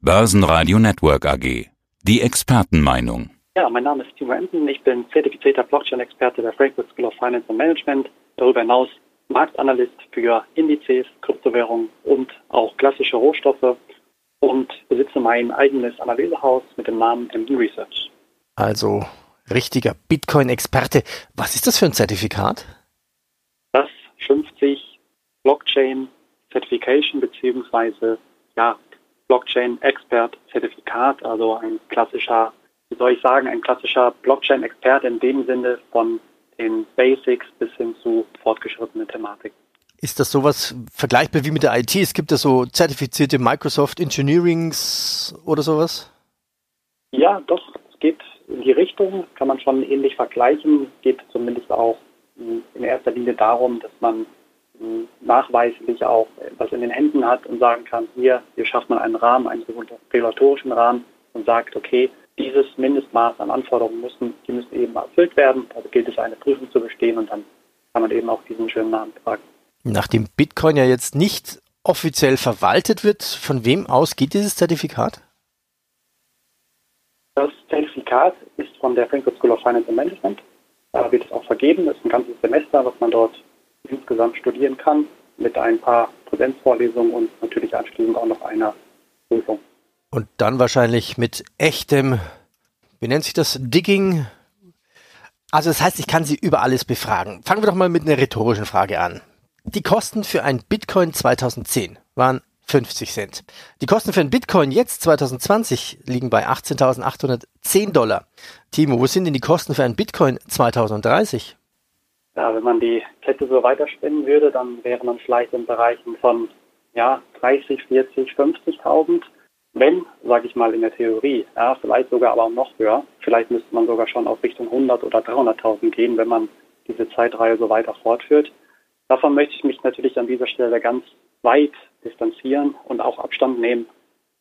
Börsenradio Network AG. Die Expertenmeinung. Ja, mein Name ist Timo Emden. Ich bin zertifizierter Blockchain-Experte der Frankfurt School of Finance and Management. Darüber hinaus Marktanalyst für Indizes, Kryptowährungen und auch klassische Rohstoffe und besitze mein eigenes Analysehaus mit dem Namen Emden Research. Also richtiger Bitcoin-Experte. Was ist das für ein Zertifikat? Das 50 Blockchain Certification beziehungsweise ja, Blockchain Expert Zertifikat, also ein klassischer, wie soll ich sagen, ein klassischer Blockchain Experte in dem Sinne von den Basics bis hin zu fortgeschrittenen Thematik. Ist das sowas vergleichbar wie mit der IT? Es gibt ja so zertifizierte Microsoft Engineerings oder sowas? Ja, doch, es geht in die Richtung, kann man schon ähnlich vergleichen. Es geht zumindest auch in erster Linie darum, dass man nachweislich auch was in den Händen hat und sagen kann, hier, hier schafft man einen Rahmen, einen regulatorischen Rahmen und sagt, okay, dieses Mindestmaß an Anforderungen müssen, die müssen eben erfüllt werden. Also gilt es, eine Prüfung zu bestehen und dann kann man eben auch diesen schönen Namen tragen. Nachdem Bitcoin ja jetzt nicht offiziell verwaltet wird, von wem aus geht dieses Zertifikat? Das Zertifikat ist von der Frankfurt School of Finance and Management. Da wird es auch vergeben. Das ist ein ganzes Semester, was man dort insgesamt studieren kann, mit ein paar Präsenzvorlesungen und natürlich anschließend auch noch einer Prüfung. Und dann wahrscheinlich mit echtem, wie nennt sich das, Digging? Also das heißt, ich kann Sie über alles befragen. Fangen wir doch mal mit einer rhetorischen Frage an. Die Kosten für ein Bitcoin 2010 waren 50 Cent. Die Kosten für ein Bitcoin jetzt 2020 liegen bei 18.810 Dollar. Timo, wo sind denn die Kosten für ein Bitcoin 2030? Ja, wenn man die Kette so weiterspinnen würde, dann wäre man vielleicht in Bereichen von ja, 30, 40, 50.000. Wenn, sage ich mal in der Theorie, ja, vielleicht sogar aber noch höher. Vielleicht müsste man sogar schon auf Richtung 100 oder 300.000 gehen, wenn man diese Zeitreihe so weiter fortführt. Davon möchte ich mich natürlich an dieser Stelle ganz weit distanzieren und auch Abstand nehmen.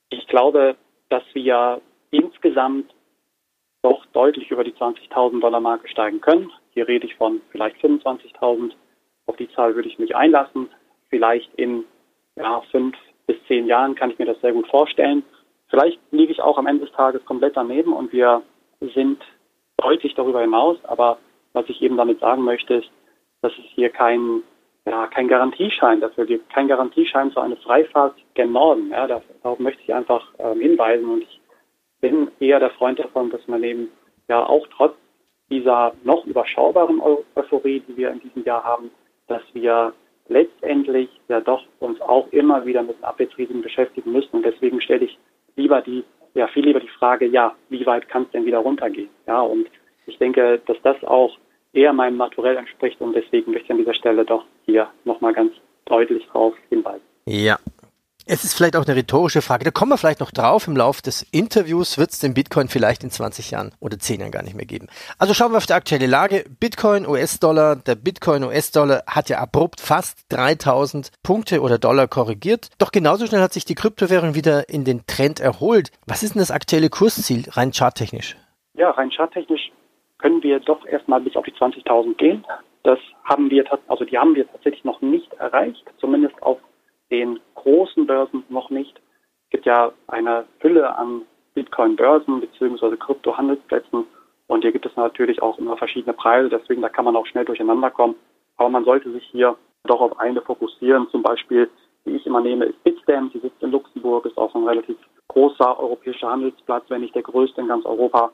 Ich glaube, dass wir insgesamt doch deutlich über die 20.000 Dollar Marke steigen können. Hier rede ich von vielleicht 25.000. Auf die Zahl würde ich mich einlassen. Vielleicht in ja, fünf bis zehn Jahren kann ich mir das sehr gut vorstellen. Vielleicht liege ich auch am Ende des Tages komplett daneben und wir sind deutlich darüber hinaus. Aber was ich eben damit sagen möchte, ist, dass es hier kein, ja, kein Garantieschein dafür gibt, kein Garantieschein für eine Freifahrt gen Norden. Ja, darauf möchte ich einfach ähm, hinweisen und ich bin eher der Freund davon, dass man eben ja auch trotz dieser noch überschaubaren Euphorie, die wir in diesem Jahr haben, dass wir letztendlich ja doch uns auch immer wieder mit den Abwärtsrisiken beschäftigen müssen. Und deswegen stelle ich lieber die, ja, viel lieber die Frage, ja, wie weit kann es denn wieder runtergehen? Ja, und ich denke, dass das auch eher meinem Naturell entspricht und deswegen möchte ich an dieser Stelle doch hier nochmal ganz deutlich drauf hinweisen. Ja, es ist vielleicht auch eine rhetorische Frage. Da kommen wir vielleicht noch drauf. Im Laufe des Interviews wird es den Bitcoin vielleicht in 20 Jahren oder 10 Jahren gar nicht mehr geben. Also schauen wir auf die aktuelle Lage. Bitcoin, US-Dollar. Der Bitcoin, US-Dollar hat ja abrupt fast 3000 Punkte oder Dollar korrigiert. Doch genauso schnell hat sich die Kryptowährung wieder in den Trend erholt. Was ist denn das aktuelle Kursziel rein charttechnisch? Ja, rein charttechnisch können wir doch erstmal bis auf die 20.000 gehen. Das haben wir, also die haben wir tatsächlich noch nicht erreicht, zumindest auf den großen Börsen noch nicht. Es gibt ja eine Fülle an Bitcoin-Börsen bzw. Krypto-Handelsplätzen und hier gibt es natürlich auch immer verschiedene Preise, deswegen da kann man auch schnell durcheinander kommen. Aber man sollte sich hier doch auf eine fokussieren. Zum Beispiel, die ich immer nehme, ist Bitstamp, die sitzt in Luxemburg, ist auch ein relativ großer europäischer Handelsplatz, wenn nicht der größte in ganz Europa.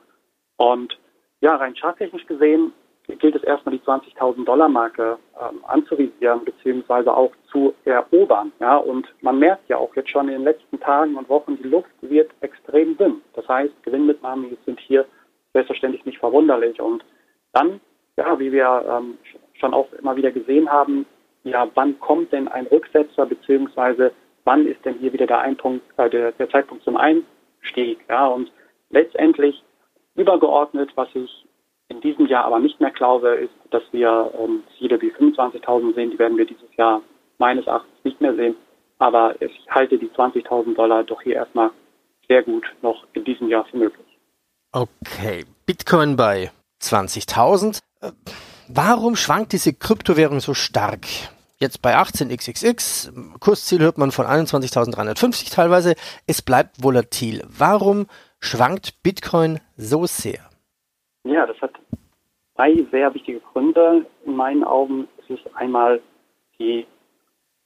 Und ja, rein charttechnisch gesehen gilt es erstmal die 20.000 Dollar Marke ähm, anzuvisieren beziehungsweise auch zu erobern. Ja, und man merkt ja auch jetzt schon in den letzten Tagen und Wochen, die Luft wird extrem dünn. Das heißt, Gewinnmitnahmen sind hier selbstverständlich nicht verwunderlich. Und dann, ja, wie wir ähm, schon auch immer wieder gesehen haben, ja, wann kommt denn ein Rücksetzer beziehungsweise wann ist denn hier wieder der, Einpunkt, äh, der, der Zeitpunkt zum Einstieg? Ja, und letztendlich übergeordnet, was ich in diesem Jahr aber nicht mehr glaube, ist, dass wir ähm, Ziele wie 25.000 sehen. Die werden wir dieses Jahr meines Erachtens nicht mehr sehen. Aber ich halte die 20.000 Dollar doch hier erstmal sehr gut noch in diesem Jahr für möglich. Okay, Bitcoin bei 20.000. Äh, warum schwankt diese Kryptowährung so stark? jetzt bei 18xxx, Kursziel hört man von 21.350 teilweise, es bleibt volatil. Warum schwankt Bitcoin so sehr? Ja, das hat zwei sehr wichtige Gründe. In meinen Augen ist es einmal die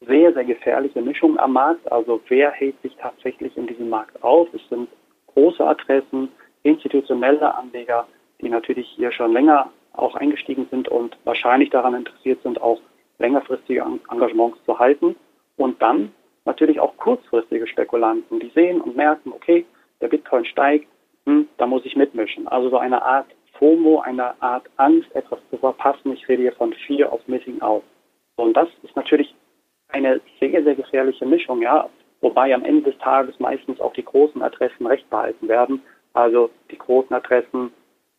sehr, sehr gefährliche Mischung am Markt. Also wer hält sich tatsächlich in diesem Markt auf? Es sind große Adressen, institutionelle Anleger, die natürlich hier schon länger auch eingestiegen sind und wahrscheinlich daran interessiert sind, auch längerfristige Engagements zu halten. Und dann natürlich auch kurzfristige Spekulanten, die sehen und merken, okay, der Bitcoin steigt, hm, da muss ich mitmischen. Also so eine Art FOMO, eine Art Angst, etwas zu verpassen. Ich rede hier von Fear of Missing Out. Und das ist natürlich eine sehr, sehr gefährliche Mischung, ja. Wobei am Ende des Tages meistens auch die großen Adressen recht behalten werden. Also die großen Adressen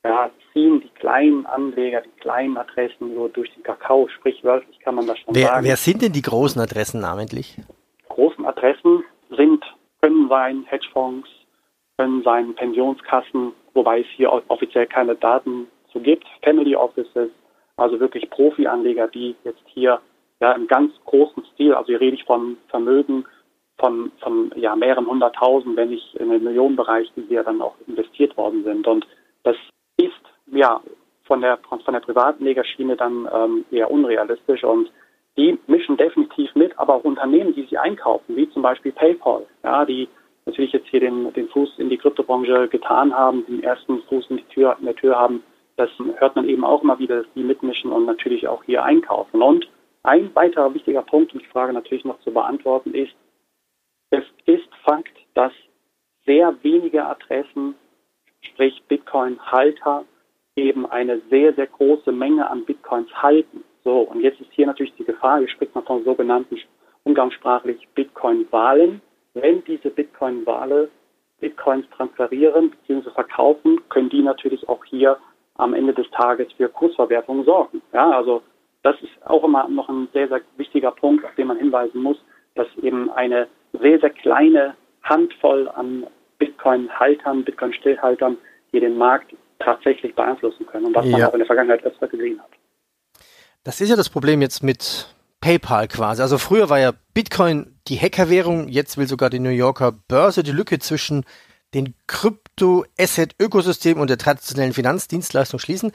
ja, ziehen die kleinen Anleger, die kleinen Adressen so durch den Kakao, sprichwörtlich kann man das schon wer, sagen. Wer sind denn die großen Adressen namentlich? Großen Adressen sind, können sein Hedgefonds, können sein Pensionskassen, wobei es hier offiziell keine Daten zu gibt, Family Offices, also wirklich Profi-Anleger, die jetzt hier ja im ganz großen Stil, also hier rede ich von Vermögen von, von ja, mehreren hunderttausend, wenn nicht in den Millionenbereich, die hier dann auch investiert worden sind. Und das ist ja von der von der Privatanlegerschiene dann ähm, eher unrealistisch und die mischen definitiv mit, aber auch Unternehmen, die sie einkaufen, wie zum Beispiel PayPal, ja, die natürlich jetzt hier den, den Fuß in die Kryptobranche getan haben, den ersten Fuß in die Tür, in der Tür haben, das hört man eben auch immer wieder, dass die mitmischen und natürlich auch hier einkaufen. Und ein weiterer wichtiger Punkt, um die Frage natürlich noch zu beantworten, ist, es ist Fakt, dass sehr wenige Adressen sprich Bitcoin-Halter, eben eine sehr, sehr große Menge an Bitcoins halten. So, und jetzt ist hier natürlich die Gefahr, hier spricht man von sogenannten umgangssprachlich Bitcoin-Wahlen. Wenn diese Bitcoin-Wale Bitcoins transferieren bzw. verkaufen, können die natürlich auch hier am Ende des Tages für Kursverwerfungen sorgen. Ja, also das ist auch immer noch ein sehr, sehr wichtiger Punkt, auf den man hinweisen muss, dass eben eine sehr, sehr kleine Handvoll an Bitcoin-Haltern, Bitcoin-Stillhaltern hier den Markt tatsächlich beeinflussen können und was ja. man auch in der Vergangenheit öfter gesehen hat. Das ist ja das Problem jetzt mit PayPal quasi. Also früher war ja Bitcoin die Hackerwährung, jetzt will sogar die New Yorker Börse die Lücke zwischen den Krypto-Asset-Ökosystem und der traditionellen Finanzdienstleistung schließen.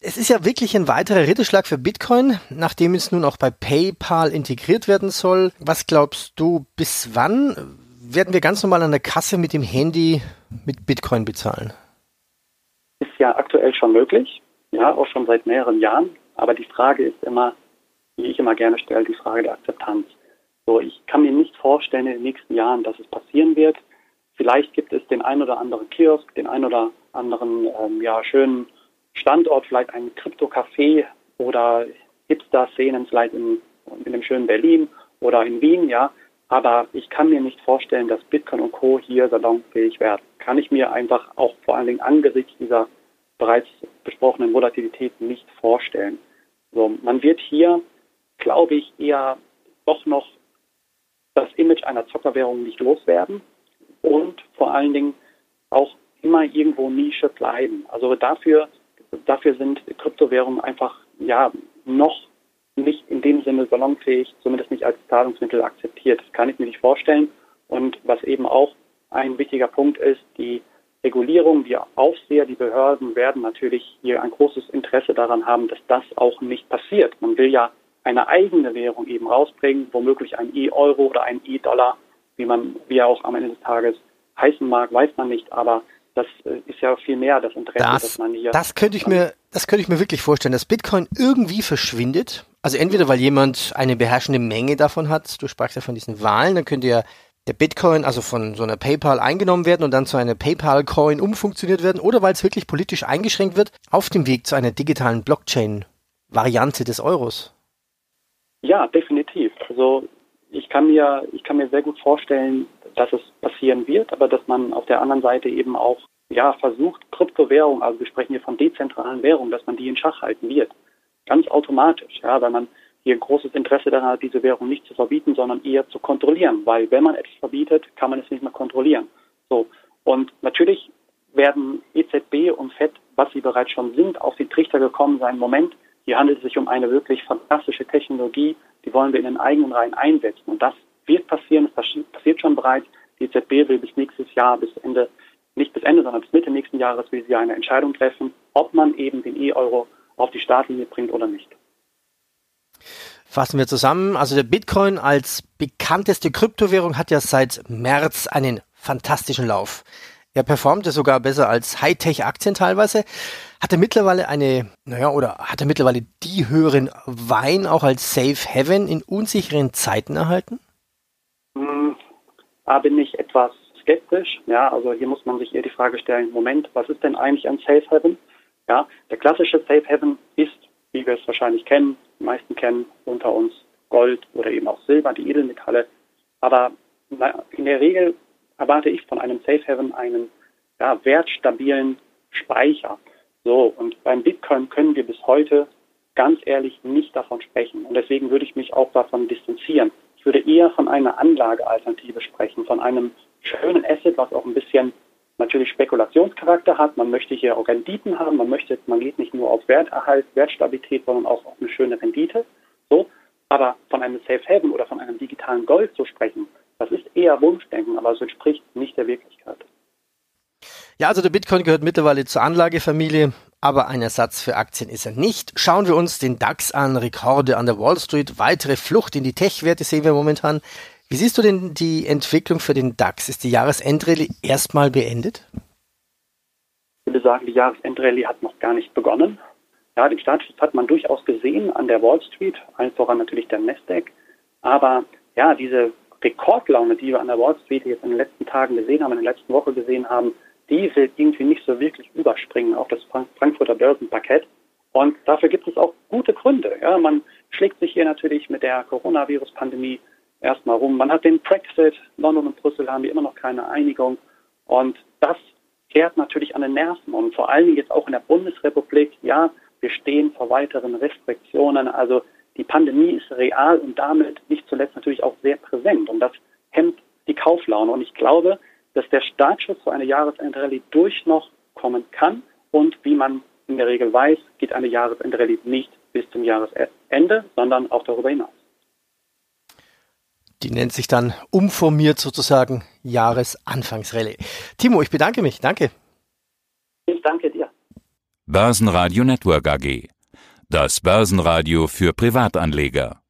Es ist ja wirklich ein weiterer Ritterschlag für Bitcoin, nachdem es nun auch bei PayPal integriert werden soll. Was glaubst du, bis wann werden wir ganz normal an der Kasse mit dem Handy mit Bitcoin bezahlen? Ist ja aktuell schon möglich, ja, auch schon seit mehreren Jahren. Aber die Frage ist immer, wie ich immer gerne stelle, die Frage der Akzeptanz. So, ich kann mir nicht vorstellen in den nächsten Jahren, dass es passieren wird. Vielleicht gibt es den ein oder anderen Kiosk, den ein oder anderen ähm, ja, schönen Standort, vielleicht ein Krypto-Café oder Hipster-Szenen vielleicht in, in dem schönen Berlin oder in Wien, ja, aber ich kann mir nicht vorstellen, dass Bitcoin und Co. hier salonfähig werden. Kann ich mir einfach auch vor allen Dingen angesichts dieser bereits besprochenen Volatilität nicht vorstellen. So, man wird hier, glaube ich, eher doch noch das Image einer Zockerwährung nicht loswerden und vor allen Dingen auch immer irgendwo Nische bleiben. Also dafür, dafür sind Kryptowährungen einfach ja noch nicht in dem Sinne salonfähig, zumindest nicht als Zahlungsmittel akzeptiert. Das kann ich mir nicht vorstellen. Und was eben auch ein wichtiger Punkt ist, die Regulierung, die Aufseher, die Behörden werden natürlich hier ein großes Interesse daran haben, dass das auch nicht passiert. Man will ja eine eigene Währung eben rausbringen, womöglich ein E-Euro oder ein E-Dollar, wie man, wie er auch am Ende des Tages heißen mag, weiß man nicht, aber das äh, ist ja viel mehr das Interesse, das, dass man hier. Das könnte ich mir, das könnte ich mir wirklich vorstellen, dass Bitcoin irgendwie verschwindet also entweder weil jemand eine beherrschende Menge davon hat, du sprachst ja von diesen Wahlen, dann könnte ja der Bitcoin, also von so einer PayPal eingenommen werden und dann zu einer PayPal-Coin umfunktioniert werden, oder weil es wirklich politisch eingeschränkt wird auf dem Weg zu einer digitalen Blockchain-Variante des Euros. Ja, definitiv. Also ich kann mir, ich kann mir sehr gut vorstellen, dass es passieren wird, aber dass man auf der anderen Seite eben auch ja, versucht, Kryptowährung, also wir sprechen hier von dezentralen Währungen, dass man die in Schach halten wird. Ganz automatisch, ja, weil man hier ein großes Interesse daran hat, diese Währung nicht zu verbieten, sondern eher zu kontrollieren, weil wenn man etwas verbietet, kann man es nicht mehr kontrollieren. So. Und natürlich werden EZB und FED, was sie bereits schon sind, auf die Trichter gekommen sein. Moment, hier handelt es sich um eine wirklich fantastische Technologie, die wollen wir in den eigenen Reihen einsetzen. Und das wird passieren, das passiert schon bereits. Die EZB will bis nächstes Jahr, bis Ende, nicht bis Ende, sondern bis Mitte nächsten Jahres will sie eine Entscheidung treffen, ob man eben den E-Euro auf die Startlinie bringt oder nicht. Fassen wir zusammen. Also der Bitcoin als bekannteste Kryptowährung hat ja seit März einen fantastischen Lauf. Er performte sogar besser als Hightech-Aktien teilweise. Hat er mittlerweile eine, naja, oder hat er mittlerweile die höheren Wein auch als Safe Haven in unsicheren Zeiten erhalten? Hm, da bin ich etwas skeptisch. Ja, also hier muss man sich eher die Frage stellen, Moment, was ist denn eigentlich ein Safe Haven? Ja, der klassische Safe Haven ist, wie wir es wahrscheinlich kennen, die meisten kennen unter uns Gold oder eben auch Silber, die Edelmetalle. Aber in der Regel erwarte ich von einem Safe Haven einen ja, wertstabilen Speicher. So, und beim Bitcoin können wir bis heute ganz ehrlich nicht davon sprechen. Und deswegen würde ich mich auch davon distanzieren. Ich würde eher von einer Anlagealternative sprechen, von einem schönen Asset, was auch ein bisschen natürlich Spekulationscharakter hat. Man möchte hier auch Renditen haben. Man möchte, man geht nicht nur auf Werterhalt, Wertstabilität, sondern auch auf eine schöne Rendite. So. Aber von einem Safe Haven oder von einem digitalen Gold zu sprechen, das ist eher Wunschdenken, aber es entspricht nicht der Wirklichkeit. Ja, also der Bitcoin gehört mittlerweile zur Anlagefamilie, aber ein Ersatz für Aktien ist er nicht. Schauen wir uns den DAX an, Rekorde an der Wall Street, weitere Flucht in die Tech-Werte sehen wir momentan. Wie siehst du denn die Entwicklung für den DAX? Ist die Jahresendrallye erstmal beendet? Ich würde sagen, die Jahresendrallye hat noch gar nicht begonnen. Ja, den Startschuss hat man durchaus gesehen an der Wall Street, allen voran natürlich der Nasdaq. Aber ja, diese Rekordlaune, die wir an der Wall Street jetzt in den letzten Tagen gesehen haben, in der letzten Woche gesehen haben, die will irgendwie nicht so wirklich überspringen auf das Frankfurter Börsenparkett. Und dafür gibt es auch gute Gründe. Ja, man schlägt sich hier natürlich mit der Coronavirus-Pandemie erstmal rum. Man hat den Brexit, London und Brüssel haben wir immer noch keine Einigung. Und das kehrt natürlich an den Nerven. Und vor allen Dingen jetzt auch in der Bundesrepublik, ja, wir stehen vor weiteren Restriktionen. Also die Pandemie ist real und damit nicht zuletzt natürlich auch sehr präsent. Und das hemmt die Kauflaune. Und ich glaube, dass der Startschuss für eine Jahresendrallye durch noch kommen kann. Und wie man in der Regel weiß, geht eine Jahresendrallye nicht bis zum Jahresende, sondern auch darüber hinaus. Die nennt sich dann umformiert sozusagen Jahresanfangsrallye. Timo, ich bedanke mich. Danke. Ich danke dir. Börsenradio Network AG. Das Börsenradio für Privatanleger.